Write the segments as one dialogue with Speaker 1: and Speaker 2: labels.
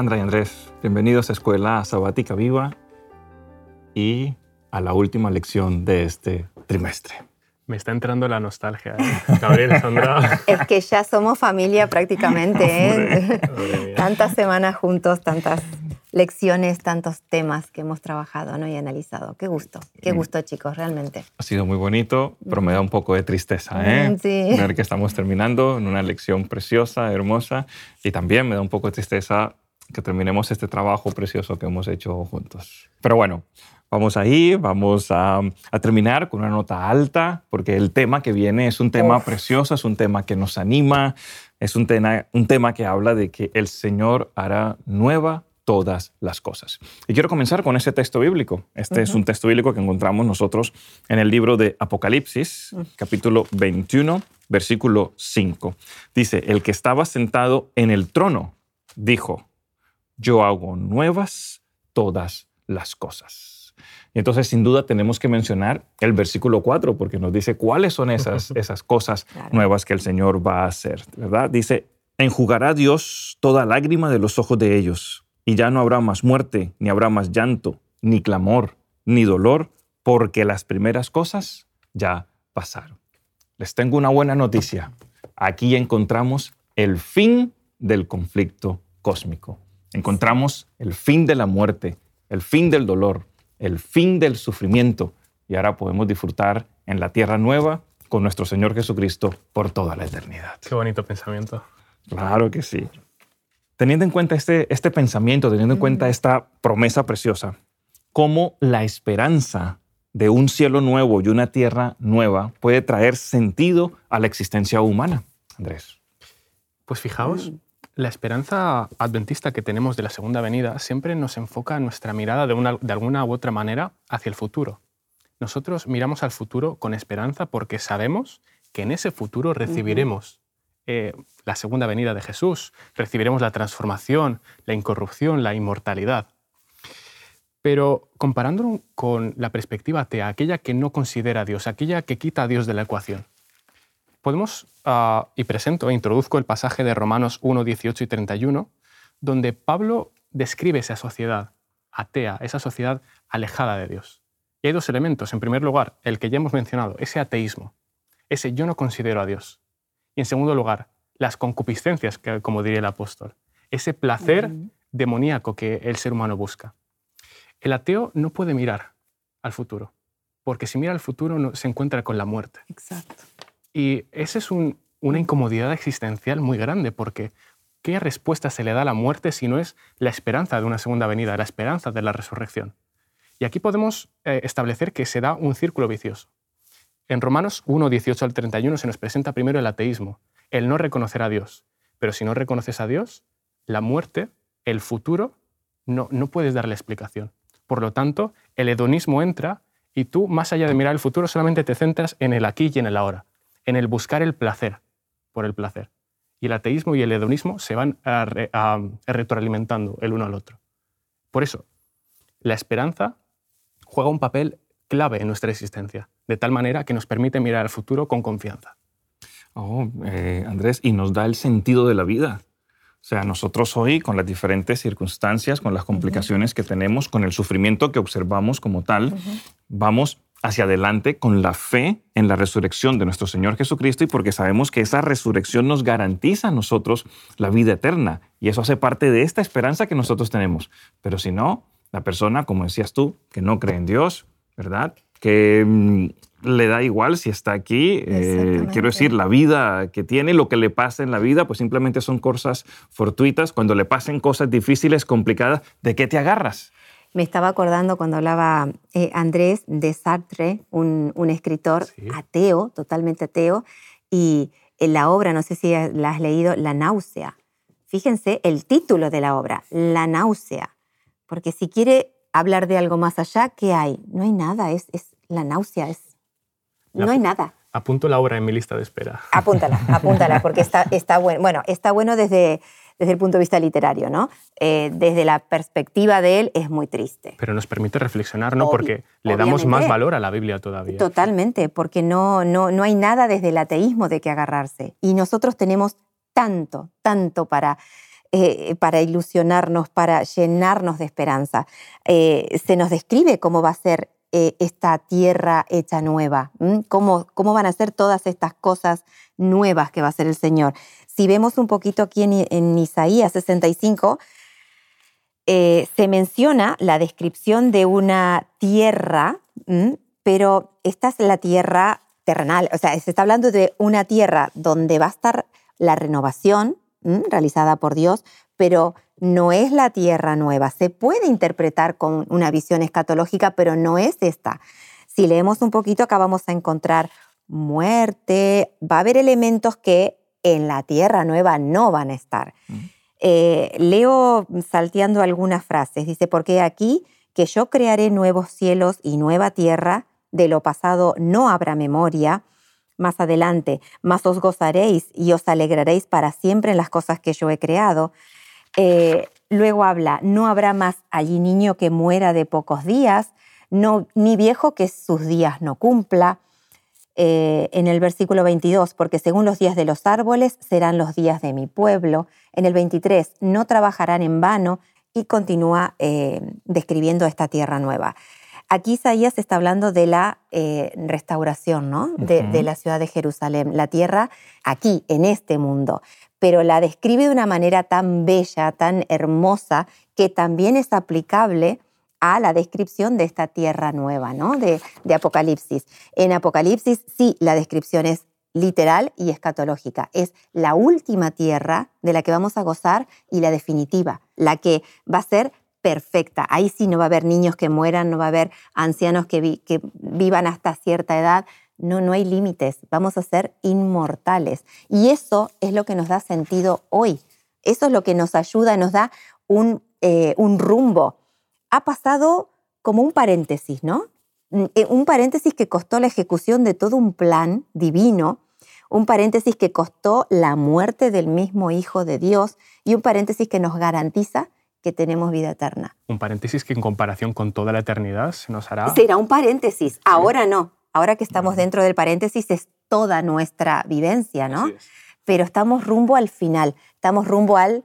Speaker 1: Sandra y Andrés, bienvenidos a Escuela Sabática Viva y a la última lección de este trimestre.
Speaker 2: Me está entrando la nostalgia, ¿eh? Gabriel, Sandra.
Speaker 3: Es que ya somos familia prácticamente, ¿eh? Tantas semanas juntos, tantas lecciones, tantos temas que hemos trabajado ¿no? y analizado. Qué gusto, qué gusto chicos, realmente.
Speaker 1: Ha sido muy bonito, pero me da un poco de tristeza ¿eh?
Speaker 3: Sí.
Speaker 1: ver que estamos terminando en una lección preciosa, hermosa, y también me da un poco de tristeza que terminemos este trabajo precioso que hemos hecho juntos. Pero bueno, vamos ahí, vamos a, a terminar con una nota alta, porque el tema que viene es un tema
Speaker 3: Uf.
Speaker 1: precioso, es un tema que nos anima, es un tema, un tema que habla de que el Señor hará nueva todas las cosas. Y quiero comenzar con ese texto bíblico. Este es un texto bíblico que encontramos nosotros en el libro de Apocalipsis, capítulo 21, versículo 5. Dice, el que estaba sentado en el trono dijo, yo hago nuevas todas las cosas. Y entonces, sin duda, tenemos que mencionar el versículo 4, porque nos dice cuáles son esas, esas cosas
Speaker 3: Claro.
Speaker 1: nuevas que el Señor va a hacer, ¿verdad? Dice, enjugará Dios toda lágrima de los ojos de ellos, y ya no habrá más muerte, ni habrá más llanto, ni clamor, ni dolor, porque las primeras cosas ya pasaron. Les tengo una buena noticia. Aquí encontramos el fin del conflicto cósmico. Encontramos el fin de la muerte, el fin del dolor, el fin del sufrimiento. Y ahora podemos disfrutar en la tierra nueva con nuestro Señor Jesucristo por toda la eternidad.
Speaker 2: Qué bonito pensamiento.
Speaker 1: Claro que sí. Teniendo en cuenta este, este pensamiento, teniendo en cuenta esta promesa preciosa, cómo la esperanza de un cielo nuevo y una tierra nueva puede traer sentido a la existencia humana, Andrés.
Speaker 2: Pues fijaos, la esperanza adventista que tenemos de la segunda venida siempre nos enfoca nuestra mirada de, una- de alguna u otra manera hacia el futuro. Nosotros miramos al futuro con esperanza porque sabemos que en ese futuro recibiremos eh, la segunda venida de Jesús, recibiremos la transformación, la incorrupción, la inmortalidad. Pero comparándolo con la perspectiva atea, aquella que no considera a Dios, aquella que quita a Dios de la ecuación, podemos, ah, y presento e introduzco el pasaje de Romanos 1, 18 y 31, donde Pablo describe esa sociedad atea, esa sociedad alejada de Dios. Y hay dos elementos. En primer lugar, el que ya hemos mencionado, ese ateísmo, ese yo no considero a Dios. Y en segundo lugar, las concupiscencias, que, como diría el apóstol, ese placer demoníaco que el ser humano busca. El ateo no puede mirar al futuro, porque si mira al futuro no- se encuentra con la muerte.
Speaker 3: Exacto.
Speaker 2: Y esa es un- una incomodidad existencial muy grande, porque ¿qué respuesta se le da a la muerte si no es la esperanza de una segunda venida, la esperanza de la resurrección? Y aquí podemos eh, establecer que se da un círculo vicioso. En Romanos 1, 18 al 31 se nos presenta primero el ateísmo, el no reconocer a Dios. Pero si no reconoces a Dios, la muerte, el futuro, no, no puedes darle explicación. Por lo tanto, el hedonismo entra y tú, más allá de mirar el futuro, solamente te centras en el aquí y en el ahora, en el buscar el placer por el placer. Y el ateísmo y el hedonismo se van a re- a- retroalimentando el uno al otro. Por eso, la esperanza juega un papel clave en nuestra existencia, de tal manera que nos permite mirar al futuro con confianza.
Speaker 1: Oh, eh, Andrés, y nos da el sentido de la vida. O sea, nosotros hoy, con las diferentes circunstancias, con las complicaciones que tenemos, con el sufrimiento que observamos como tal, vamos hacia adelante con la fe en la resurrección de nuestro Señor Jesucristo y porque sabemos que esa resurrección nos garantiza a nosotros la vida eterna. Y eso hace parte de esta esperanza que nosotros tenemos. Pero si no, la persona, como decías tú, que no cree en Dios, ¿verdad? Que mm, le da igual si está aquí. eh, quiero decir, la vida que tiene, lo que le pasa en la vida, pues simplemente son cosas fortuitas. Cuando le pasen cosas difíciles, complicadas, ¿de qué te agarras?
Speaker 3: Me estaba acordando cuando hablaba eh, Andrés de Sartre, un, un escritor
Speaker 2: Sí.
Speaker 3: ateo, totalmente ateo, y en la obra, no sé si la has leído, La náusea. Fíjense el título de la obra, La náusea, porque si quiere hablar de algo más allá, ¿qué hay? No hay nada, es, es la náusea, es,
Speaker 2: La-
Speaker 3: no hay nada.
Speaker 2: Apunto la obra en mi lista de espera.
Speaker 3: Apúntala, apúntala, porque está, está bueno. Bueno, está bueno desde, desde el punto de vista literario, ¿no? Eh, desde la perspectiva de él es muy triste.
Speaker 2: Pero nos permite reflexionar, ¿no? Porque le damos más valor a la Biblia todavía.
Speaker 3: Totalmente, porque no, no, no hay nada desde el ateísmo de que agarrarse. Y nosotros tenemos tanto, tanto para eh, para ilusionarnos, para llenarnos de esperanza. Eh, se nos describe cómo va a ser eh, esta tierra hecha nueva, cómo, cómo van a ser todas estas cosas nuevas que va a hacer el Señor. Si vemos un poquito aquí en, Isaías 65, se menciona la descripción de una tierra, pero esta es la tierra terrenal, o sea, se está hablando de una tierra donde va a estar la renovación, realizada por Dios, pero no es la tierra nueva. Se puede interpretar con una visión escatológica, pero no es esta. Si leemos un poquito, acá vamos a encontrar muerte, va a haber elementos que en la tierra nueva no van a estar. Eh, leo salteando algunas frases. Dice, porque aquí que yo crearé nuevos cielos y nueva tierra, de lo pasado no habrá memoria, más adelante, más os gozaréis y os alegraréis para siempre en las cosas que yo he creado. Eh, luego habla, no habrá más allí niño que muera de pocos días, no, ni viejo que sus días no cumpla. Eh, en el versículo 22, porque según los días de los árboles serán los días de mi pueblo. En el 23, no trabajarán en vano y continúa eh, describiendo esta tierra nueva. Aquí Isaías está hablando de la eh, restauración ¿no? de, la ciudad de Jerusalén, la tierra aquí, en este mundo, pero la describe de una manera tan bella, tan hermosa, que también es aplicable a la descripción de esta tierra nueva, ¿no? De, de, Apocalipsis. En Apocalipsis sí, la descripción es literal y escatológica. Es la última tierra de la que vamos a gozar y la definitiva, la que va a ser perfecta. Ahí sí no va a haber niños que mueran, no va a haber ancianos que, vivan hasta cierta edad. No, no hay límites. Vamos a ser inmortales. Y eso es lo que nos da sentido hoy. Eso es lo que nos ayuda, nos da un, eh, un rumbo. Ha pasado como un paréntesis, ¿no? Mm, eh, un paréntesis que costó la ejecución de todo un plan divino, un paréntesis que costó la muerte del mismo Hijo de Dios y un paréntesis que nos garantiza que tenemos vida eterna.
Speaker 2: Un paréntesis que en comparación con toda la eternidad se nos hará...
Speaker 3: Será un paréntesis, ahora no. Ahora que estamos dentro del paréntesis es toda nuestra vivencia, ¿no? Pero estamos rumbo al final, estamos rumbo al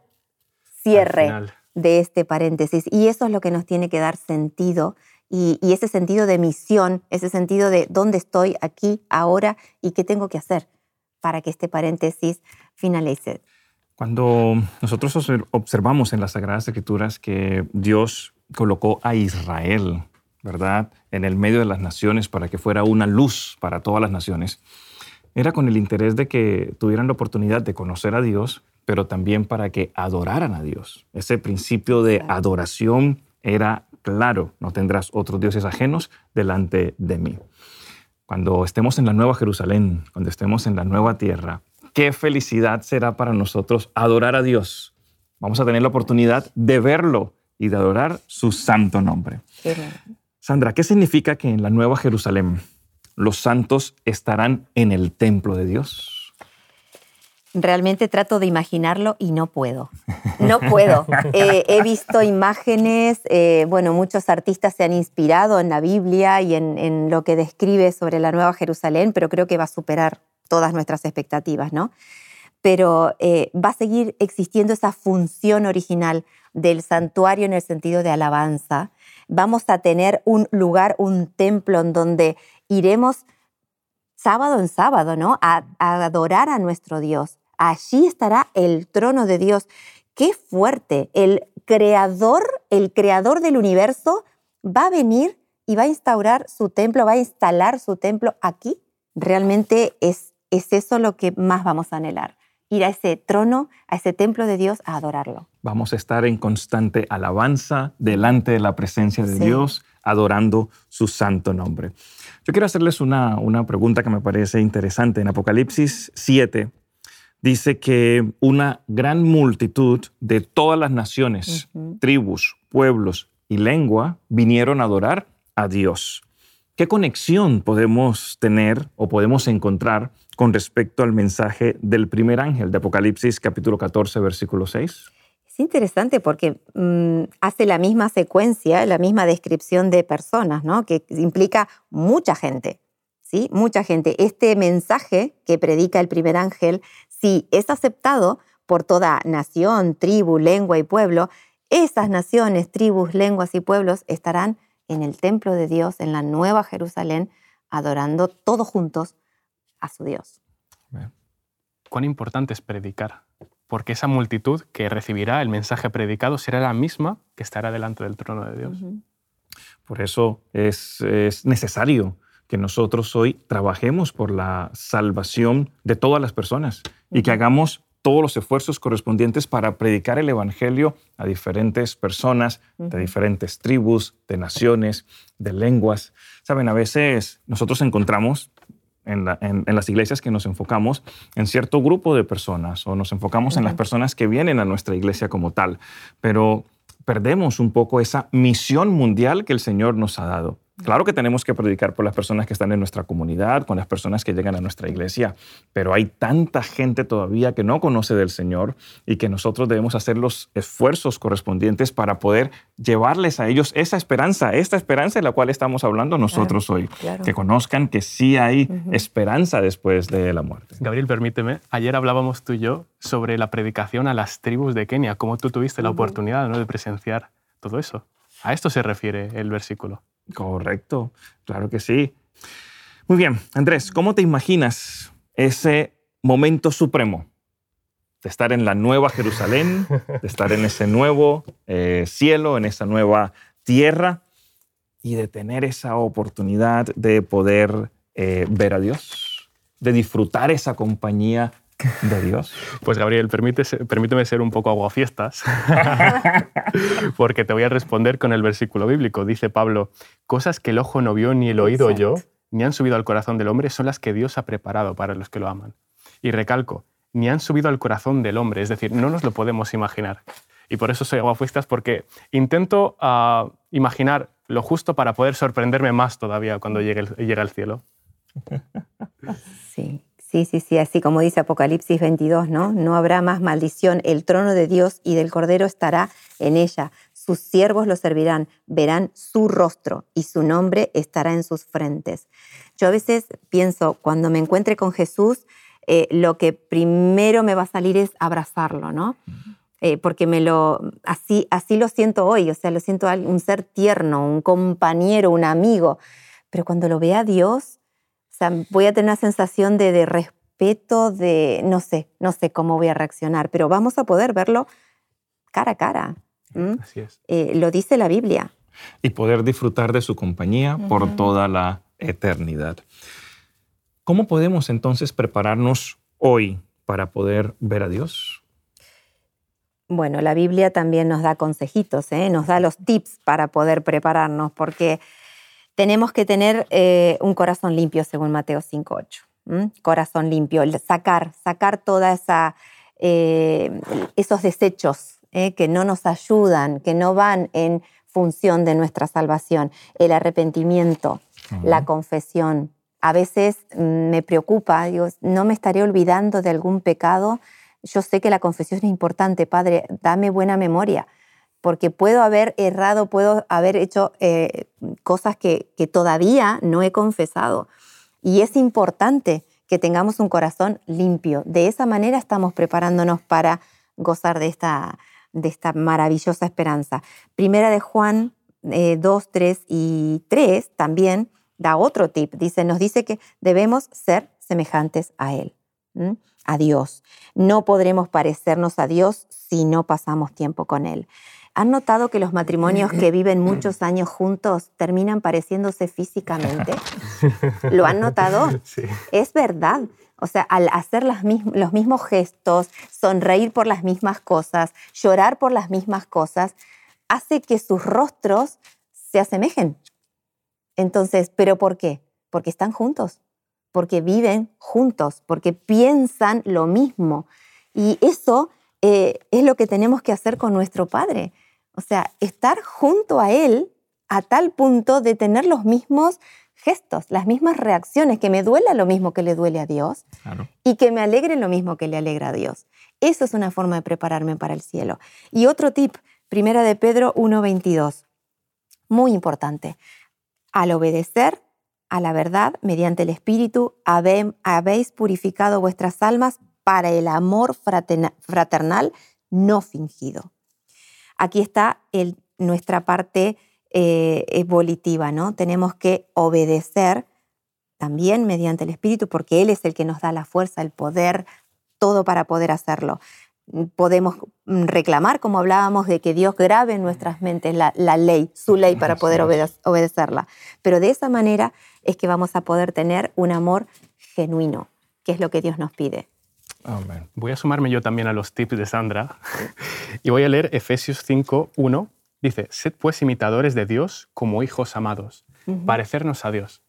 Speaker 3: cierre de este paréntesis. Y eso es lo que nos tiene que dar sentido y, ese sentido de misión, ese sentido de dónde estoy aquí, ahora y qué tengo que hacer para que este paréntesis finalice.
Speaker 1: Cuando nosotros observamos en las Sagradas Escrituras que Dios colocó a Israel, ¿verdad?, en el medio de las naciones para que fuera una luz para todas las naciones, era con el interés de que tuvieran la oportunidad de conocer a Dios, pero también para que adoraran a Dios. Ese principio de adoración era claro, no tendrás otros dioses ajenos delante de mí. Cuando estemos en la nueva Jerusalén, cuando estemos en la nueva tierra, qué felicidad será para nosotros adorar a Dios. Vamos a tener la oportunidad de verlo y de adorar su santo nombre. Sandra, ¿qué significa que en la Nueva Jerusalén los santos estarán en el templo de Dios?
Speaker 3: Realmente trato de imaginarlo y no puedo. No puedo. Eh, he visto imágenes, eh, bueno, muchos artistas se han inspirado en la Biblia y en, en lo que describe sobre la Nueva Jerusalén, pero creo que va a superar todas nuestras expectativas, ¿no? Pero eh, va a seguir existiendo esa función original del santuario en el sentido de alabanza. Vamos a tener un lugar, un templo en donde iremos sábado en sábado, ¿no? A, a adorar a nuestro Dios. Allí estará el trono de Dios. Qué fuerte. El creador, el creador del universo va a venir y va a instaurar su templo, va a instalar su templo aquí. Realmente es es eso lo que más vamos a anhelar, ir a ese trono, a ese templo de Dios, a adorarlo.
Speaker 1: Vamos a estar en constante alabanza delante de la presencia de Dios, adorando su santo nombre. Yo quiero hacerles una, una pregunta que me parece interesante. En Apocalipsis 7 dice que una gran multitud de todas las naciones, tribus, pueblos y lengua vinieron a adorar a Dios. ¿Qué conexión podemos tener o podemos encontrar con respecto al mensaje del primer ángel de Apocalipsis capítulo 14, versículo 6?
Speaker 3: Es interesante porque mm, hace la misma secuencia, la misma descripción de personas, ¿no? que implica mucha gente. ¿Sí? Mucha gente. Este mensaje que predica el primer ángel, si es aceptado, por toda nación, tribu, lengua y pueblo, esas naciones, tribus, lenguas y pueblos estarán en el templo de Dios, en la nueva Jerusalén, adorando todos juntos a su Dios.
Speaker 2: Cuán importante es predicar, porque esa multitud que recibirá el mensaje predicado será la misma que estará delante del trono de Dios.
Speaker 1: Por eso es, es necesario que nosotros hoy trabajemos por la salvación de todas las personas y que hagamos todos los esfuerzos correspondientes para predicar el Evangelio a diferentes personas de diferentes tribus, de naciones, de lenguas. Saben, a veces nosotros encontramos en, las iglesias que nos enfocamos en cierto grupo de personas o nos enfocamos en las personas que vienen a nuestra iglesia como tal, pero perdemos un poco esa misión mundial que el Señor nos ha dado. Claro que tenemos que predicar por las personas que están en nuestra comunidad, con las personas que llegan a nuestra iglesia, pero hay tanta gente todavía que no conoce del Señor y que nosotros debemos hacer los esfuerzos correspondientes para poder llevarles a ellos esa esperanza, esta esperanza de la cual estamos hablando nosotros hoy, que conozcan que sí hay esperanza después de la muerte.
Speaker 2: Gabriel, permíteme, ayer hablábamos tú y yo sobre la predicación a las tribus de Kenia, cómo tú tuviste la oportunidad ¿no? de presenciar todo eso. A esto se refiere el versículo.
Speaker 1: Correcto, claro que sí. Muy bien, Andrés, ¿cómo te imaginas ese momento supremo? De estar en la nueva Jerusalén, de estar en ese nuevo eh, cielo, en esa nueva tierra y de tener esa oportunidad de poder eh, ver a Dios, de disfrutar esa compañía de Dios.
Speaker 2: Pues Gabriel, permíteme ser un poco aguafiestas, porque te voy a responder con el versículo bíblico. Dice Pablo, cosas que el ojo no vio ni el oído yo, ni han subido al corazón del hombre, son las que Dios ha preparado para los que lo aman. Y recalco, ni han subido al corazón del hombre, es decir, no nos lo podemos imaginar. Y por eso soy aguafiestas, porque intento ah, imaginar lo justo para poder sorprenderme más todavía cuando llegue, llegue al cielo.
Speaker 3: Sí. Sí, sí, sí, así como dice Apocalipsis 22, ¿no? No habrá más maldición, el trono de Dios y del Cordero estará en ella. Sus siervos lo servirán, verán su rostro y su nombre estará en sus frentes. Yo a veces pienso, cuando me encuentre con Jesús, eh, lo que primero me va a salir es abrazarlo, ¿no? Eh, porque me lo, así, así lo siento hoy, o sea, lo siento un ser tierno, un compañero, un amigo. Pero cuando lo vea Dios, o sea, voy a tener una sensación de, respeto, de no sé, no sé cómo voy a reaccionar, pero vamos a poder verlo cara a cara.
Speaker 2: Así es.
Speaker 3: Eh, lo dice la Biblia.
Speaker 1: Y poder disfrutar de su compañía por toda la eternidad. ¿Cómo podemos entonces prepararnos hoy para poder ver a Dios?
Speaker 3: Bueno, la Biblia también nos da consejitos, ¿eh? nos da los tips para poder prepararnos, porque tenemos que tener eh, un corazón limpio, según Mateo 5.8. Corazón limpio, sacar, sacar toda esa, eh, esos desechos eh, que no nos ayudan, que no van en función de nuestra salvación. El arrepentimiento, la confesión. A veces mm, me preocupa, digo, no me estaré olvidando de algún pecado. Yo sé que la confesión es importante, Padre, dame buena memoria porque puedo haber errado, puedo haber hecho eh, cosas que, todavía no he confesado. Y es importante que tengamos un corazón limpio. De esa manera estamos preparándonos para gozar de esta, de esta maravillosa esperanza. Primera de Juan 2, eh, 3 y 3 también da otro tip. Dice, nos dice que debemos ser semejantes a Él, a Dios. No podremos parecernos a Dios si no pasamos tiempo con Él. ¿Han notado que los matrimonios que viven muchos años juntos terminan pareciéndose físicamente? ¿Lo han notado?
Speaker 2: Sí.
Speaker 3: Es verdad. O sea, al hacer los mismos gestos, sonreír por las mismas cosas, llorar por las mismas cosas, hace que sus rostros se asemejen. Entonces, ¿pero por qué? Porque están juntos, porque viven juntos, porque piensan lo mismo. Y eso eh, es lo que tenemos que hacer con nuestro Padre. O sea, estar junto a Él a tal punto de tener los mismos gestos, las mismas reacciones, que me duela lo mismo que le duele a Dios y que me alegre lo mismo que le alegra a Dios. Eso es una forma de prepararme para el cielo. Y otro tip, primera de Pedro 1.22, muy importante. Al obedecer a la verdad mediante el Espíritu, habéis purificado vuestras almas para el amor fraternal no fingido. Aquí está nuestra parte eh, evolutiva, ¿no? Tenemos que obedecer también mediante el Espíritu, porque Él es el que nos da la fuerza, el poder, todo para poder hacerlo. Podemos reclamar, como hablábamos, de que Dios grabe en nuestras mentes la, ley, su ley, para poder obedecerla. Pero de esa manera es que vamos a poder tener un amor genuino, que es lo que Dios nos pide.
Speaker 2: Voy a sumarme yo también a los tips de Sandra y voy a leer Efesios 5, 1. Dice, sed pues imitadores de Dios como hijos amados, parecernos a Dios.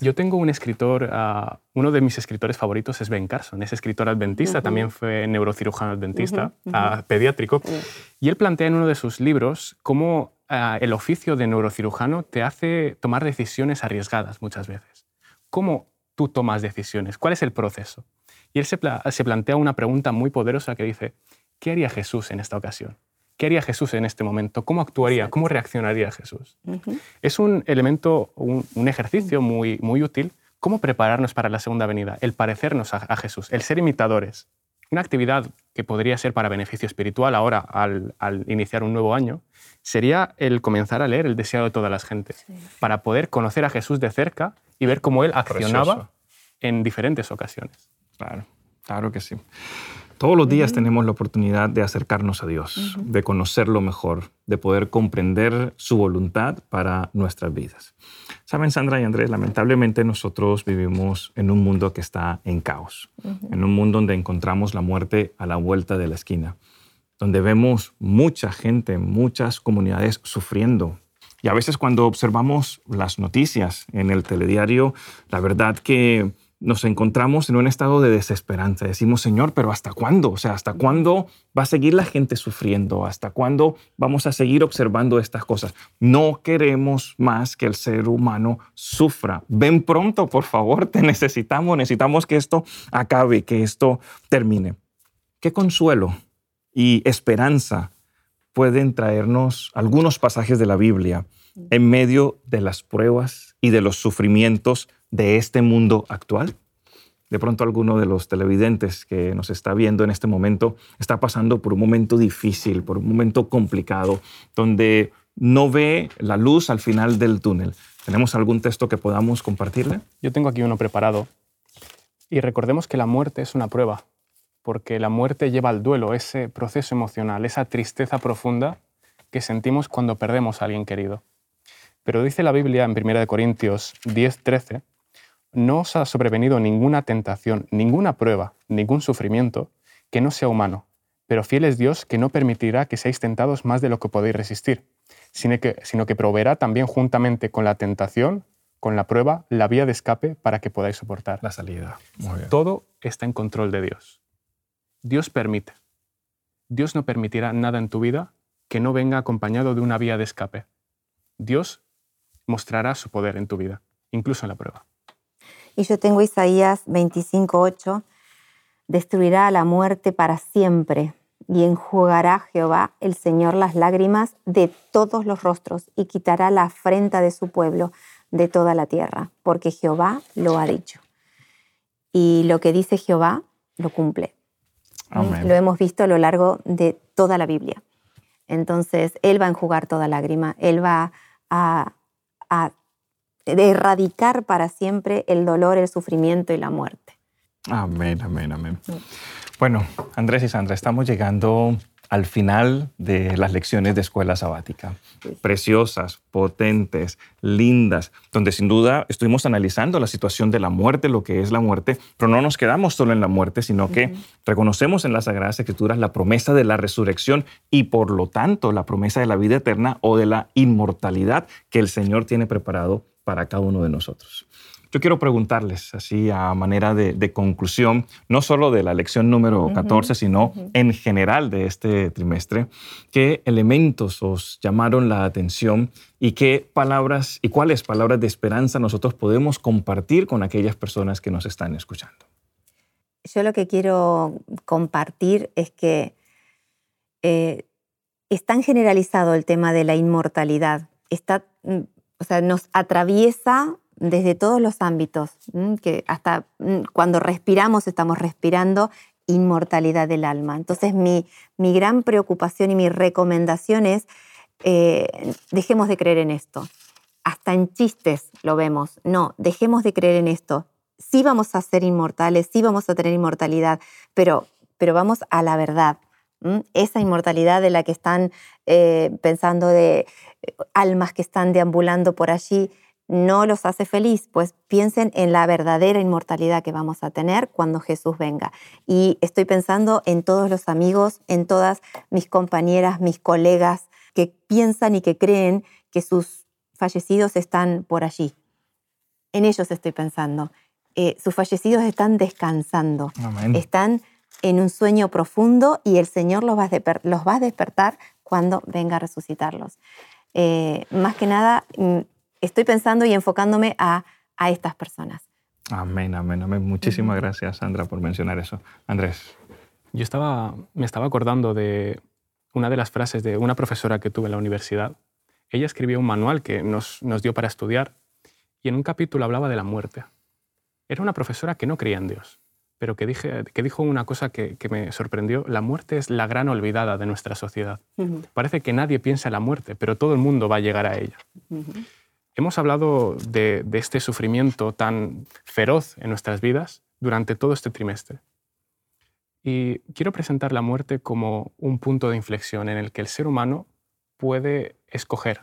Speaker 2: Yo tengo un escritor, ah, uno de mis escritores favoritos es Ben Carson, es escritor adventista, también fue neurocirujano adventista, ah, pediátrico, y él plantea en uno de sus libros cómo ah, el oficio de neurocirujano te hace tomar decisiones arriesgadas muchas veces. ¿Cómo tú tomas decisiones? ¿Cuál es el proceso? Y él se, plantea una pregunta muy poderosa que dice, ¿qué haría Jesús en esta ocasión? ¿Qué haría Jesús en este momento? ¿Cómo actuaría? ¿Cómo reaccionaría Jesús? Es un elemento, un, ejercicio muy, muy útil. ¿Cómo prepararnos para la segunda venida? El parecernos a, Jesús, el ser imitadores. Una actividad que podría ser para beneficio espiritual ahora, al, iniciar un nuevo año, sería el comenzar a leer el deseado de todas las gentes, para poder conocer a Jesús de cerca y ver cómo Él accionaba en diferentes ocasiones.
Speaker 1: Claro, claro que sí. Todos los días tenemos la oportunidad de acercarnos a Dios, de conocerlo mejor, de poder comprender su voluntad para nuestras vidas. Saben, Sandra y Andrés, lamentablemente nosotros vivimos en un mundo que está en caos, en un mundo donde encontramos la muerte a la vuelta de la esquina, donde vemos mucha gente, muchas comunidades sufriendo. Y a veces cuando observamos las noticias en el telediario, la verdad que nos encontramos en un estado de desesperanza. Decimos, Señor, pero ¿hasta cuándo? O sea, ¿hasta cuándo va a seguir la gente sufriendo? ¿Hasta cuándo vamos a seguir observando estas cosas? No queremos más que el ser humano sufra. Ven pronto, por favor, te necesitamos. Necesitamos que esto acabe, que esto termine. ¿Qué consuelo y esperanza pueden traernos algunos pasajes de la Biblia en medio de las pruebas y de los sufrimientos de este mundo actual? De pronto alguno de los televidentes que nos está viendo en este momento está pasando por un momento difícil, por un momento complicado, donde no ve la luz al final del túnel. ¿Tenemos algún texto que podamos compartirle?
Speaker 2: Yo tengo aquí uno preparado. Y recordemos que la muerte es una prueba, porque la muerte lleva al duelo, ese proceso emocional, esa tristeza profunda que sentimos cuando perdemos a alguien querido. Pero dice la Biblia en 1 Corintios 10, 13, no os ha sobrevenido ninguna tentación, ninguna prueba, ningún sufrimiento que no sea humano, pero fiel es Dios que no permitirá que seáis tentados más de lo que podéis resistir, sino que, sino que proveerá también juntamente con la tentación, con la prueba, la vía de escape para que podáis soportar.
Speaker 1: La salida.
Speaker 2: Todo está en control de Dios. Dios permite. Dios no permitirá nada en tu vida que no venga acompañado de una vía de escape. Dios mostrará su poder en tu vida, incluso en la prueba.
Speaker 3: Y yo tengo Isaías 25:8, destruirá la muerte para siempre y enjugará Jehová el Señor las lágrimas de todos los rostros y quitará la afrenta de su pueblo de toda la tierra, porque Jehová lo ha dicho. Y lo que dice Jehová lo cumple. Lo hemos visto a lo largo de toda la Biblia. Entonces, Él va a enjugar toda lágrima, Él va a, a de erradicar para siempre el dolor, el sufrimiento y la muerte.
Speaker 1: Amén, amén, amén. Bueno, Andrés y Sandra, estamos llegando al final de las lecciones de escuela sabática. Preciosas, potentes, lindas, donde sin duda estuvimos analizando la situación de la muerte, lo que es la muerte, pero no nos quedamos solo en la muerte, sino que reconocemos en las Sagradas Escrituras la promesa de la resurrección y por lo tanto la promesa de la vida eterna o de la inmortalidad que el Señor tiene preparado para cada uno de nosotros. Yo quiero preguntarles, así a manera de, conclusión, no solo de la lección número 14, sino en general de este trimestre, qué elementos os llamaron la atención y qué palabras y cuáles palabras de esperanza nosotros podemos compartir con aquellas personas que nos están escuchando.
Speaker 3: Yo lo que quiero compartir es que eh, es tan generalizado el tema de la inmortalidad, está mm, o sea, nos atraviesa desde todos los ámbitos, que hasta cuando respiramos estamos respirando inmortalidad del alma. Entonces mi, mi gran preocupación y mi recomendación es, eh, dejemos de creer en esto. Hasta en chistes lo vemos. No, dejemos de creer en esto. Sí vamos a ser inmortales, sí vamos a tener inmortalidad, pero, pero vamos a la verdad. Esa inmortalidad de la que están eh, pensando de eh, almas que están deambulando por allí, no los hace feliz, pues piensen en la verdadera inmortalidad que vamos a tener cuando Jesús venga. Y estoy pensando en todos los amigos, en todas mis compañeras, mis colegas que piensan y que creen que sus fallecidos están por allí. En ellos estoy pensando. Eh, sus fallecidos están descansando, están en un sueño profundo y el Señor los va a, despertar cuando venga a resucitarlos. Eh, más que nada, mm, estoy pensando y enfocándome a, estas personas.
Speaker 1: Amén, amén, amén. Muchísimas gracias, Sandra, por mencionar eso. Andrés.
Speaker 2: Yo estaba, me estaba acordando de una de las frases de una profesora que tuve en la universidad. Ella escribió un manual que nos, nos dio para estudiar y en un capítulo hablaba de la muerte. Era una profesora que no creía en Dios, pero que, dije, que dijo una cosa que, que, me sorprendió. La muerte es la gran olvidada de nuestra sociedad. Parece que nadie piensa en la muerte, pero todo el mundo va a llegar a ella. Hemos hablado de, este sufrimiento tan feroz en nuestras vidas durante todo este trimestre. Y quiero presentar la muerte como un punto de inflexión en el que el ser humano puede escoger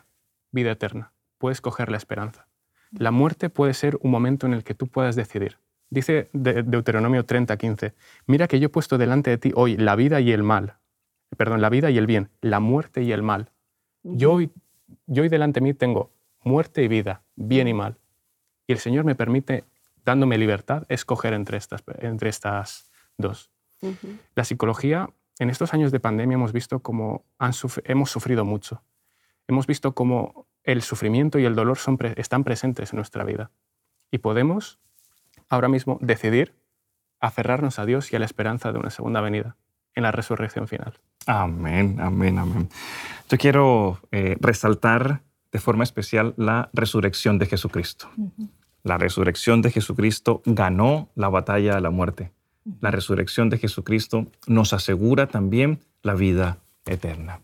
Speaker 2: vida eterna, puede escoger la esperanza. La muerte puede ser un momento en el que tú puedas decidir. Dice Deuteronomio 30, 15, mira que yo he puesto delante de ti hoy la vida y el mal, perdón, la vida y el bien, la muerte y el mal. Yo hoy, yo hoy delante de mí tengo muerte y vida, bien y mal. Y el Señor me permite, dándome libertad, escoger entre estas, entre estas dos. La psicología, en estos años de pandemia hemos visto cómo hemos sufrido mucho. Hemos visto cómo el sufrimiento y el dolor son están presentes en nuestra vida. Y podemos ahora mismo decidir aferrarnos a Dios y a la esperanza de una segunda venida en la resurrección final.
Speaker 1: Amén, amén, amén. Yo quiero eh, resaltar de forma especial la resurrección de Jesucristo. La resurrección de Jesucristo ganó la batalla a la muerte. La resurrección de Jesucristo nos asegura también la vida eterna.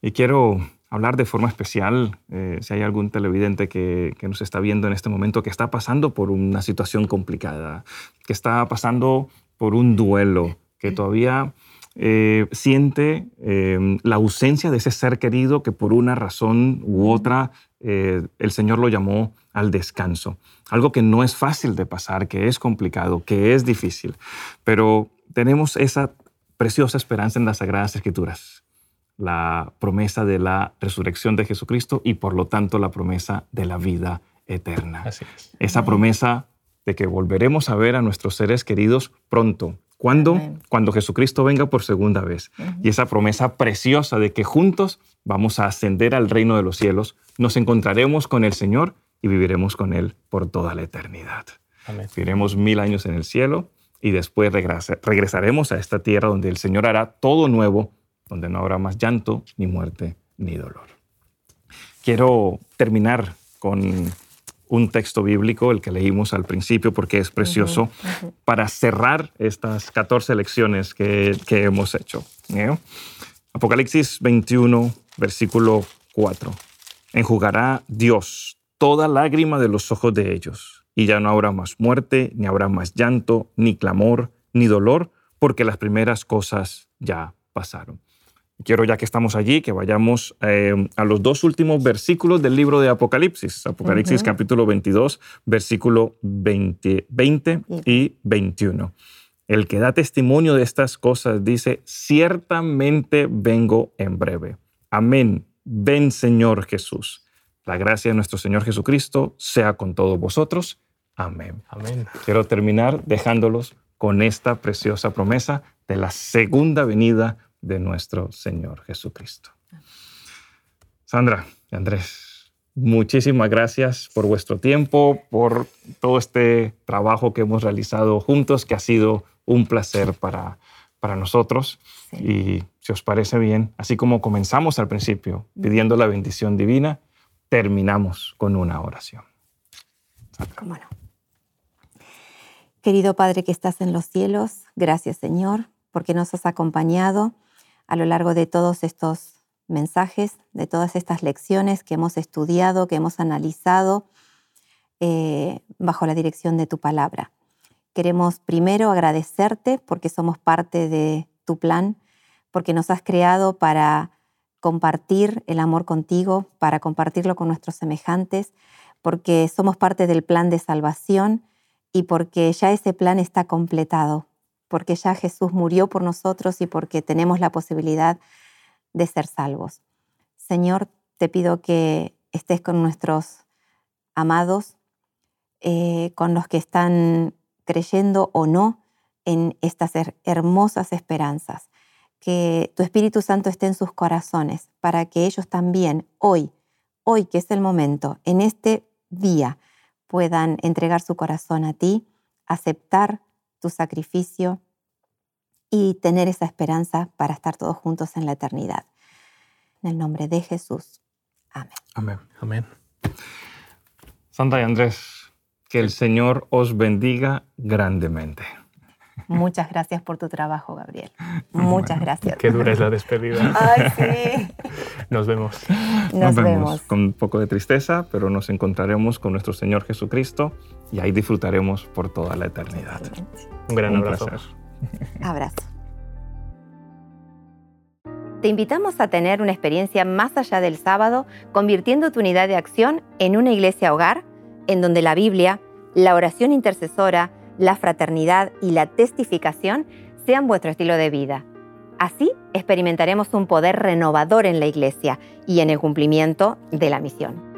Speaker 1: Y quiero hablar de forma especial, eh, si hay algún televidente que, que, nos está viendo en este momento que está pasando por una situación complicada, que está pasando por un duelo, que todavía eh, siente em, la ausencia de ese ser querido que por una razón u otra eh, el Señor lo llamó al descanso. Algo que no es fácil de pasar, que es complicado, que es difícil, pero tenemos esa preciosa esperanza en las Sagradas Escrituras, la promesa de la resurrección de Jesucristo y por lo tanto la promesa de la vida eterna. Esa promesa de que volveremos a ver a nuestros seres queridos pronto, ¿Cuándo? Cuando Jesucristo venga por segunda vez. Y esa promesa preciosa de que juntos vamos a ascender al reino de los cielos, nos encontraremos con el Señor y viviremos con Él por toda la eternidad. Viviremos mil años en el cielo y después regresaremos a esta tierra donde el Señor hará todo nuevo, donde no habrá más llanto, ni muerte, ni dolor. Quiero terminar con un texto bíblico, el que leímos al principio, porque es precioso, para cerrar estas 14 lecciones que, hemos hecho. ¿eh? Apocalipsis 21, versículo 4. Enjugará Dios toda lágrima de los ojos de ellos, y ya no habrá más muerte, ni habrá más llanto, ni clamor, ni dolor, porque las primeras cosas ya pasaron. Quiero, ya que estamos allí, que vayamos eh, a los dos últimos versículos del libro de Apocalipsis. Apocalipsis capítulo 22, versículo 20, 20 y 21. El que da testimonio de estas cosas dice, ciertamente vengo en breve. Amén. Ven Señor Jesús. La gracia de nuestro Señor Jesucristo sea con todos vosotros. Amén.
Speaker 2: Amén.
Speaker 1: Quiero terminar dejándolos con esta preciosa promesa de la segunda venida de nuestro Señor Jesucristo. Sandra Andrés, muchísimas gracias por vuestro tiempo, por todo este trabajo que hemos realizado juntos, que ha sido un placer para, para nosotros. Y si os parece bien, así como comenzamos al principio pidiendo la bendición divina, terminamos con una oración.
Speaker 3: Querido Padre que estás en los cielos, gracias Señor porque nos has acompañado a lo largo de todos estos mensajes, de todas estas lecciones que hemos estudiado, que hemos analizado eh, bajo la dirección de tu palabra. Queremos primero agradecerte porque somos parte de tu plan, porque nos has creado para compartir el amor contigo, para compartirlo con nuestros semejantes, porque somos parte del plan de salvación y porque ya ese plan está completado, porque ya Jesús murió por nosotros y porque tenemos la posibilidad de ser salvos. Señor, te pido que estés con nuestros amados, eh, con los que están creyendo o no en estas hermosas esperanzas. Que tu Espíritu Santo esté en sus corazones para que ellos también hoy, hoy que es el momento, en este día, puedan entregar su corazón a ti, aceptar tu sacrificio y tener esa esperanza para estar todos juntos en la eternidad. En el nombre de Jesús. Amén.
Speaker 1: Amén.
Speaker 2: Amén.
Speaker 1: Santa y Andrés, que el Señor os bendiga grandemente.
Speaker 3: Muchas gracias por tu trabajo, Gabriel. Muchas gracias.
Speaker 2: Qué dura es la despedida.
Speaker 3: Ay, sí.
Speaker 2: Nos vemos.
Speaker 3: Nos, vemos.
Speaker 1: Con un poco de tristeza, pero nos encontraremos con nuestro Señor Jesucristo y ahí disfrutaremos por toda la eternidad.
Speaker 2: Un gran
Speaker 1: Un
Speaker 2: abrazo.
Speaker 1: placer.
Speaker 3: Abrazo. Te invitamos a tener una experiencia más allá del sábado, convirtiendo tu unidad de acción en una iglesia hogar, en donde la Biblia, la oración intercesora, la fraternidad y la testificación sean vuestro estilo de vida. Así experimentaremos un poder renovador en la iglesia y en el cumplimiento de la misión.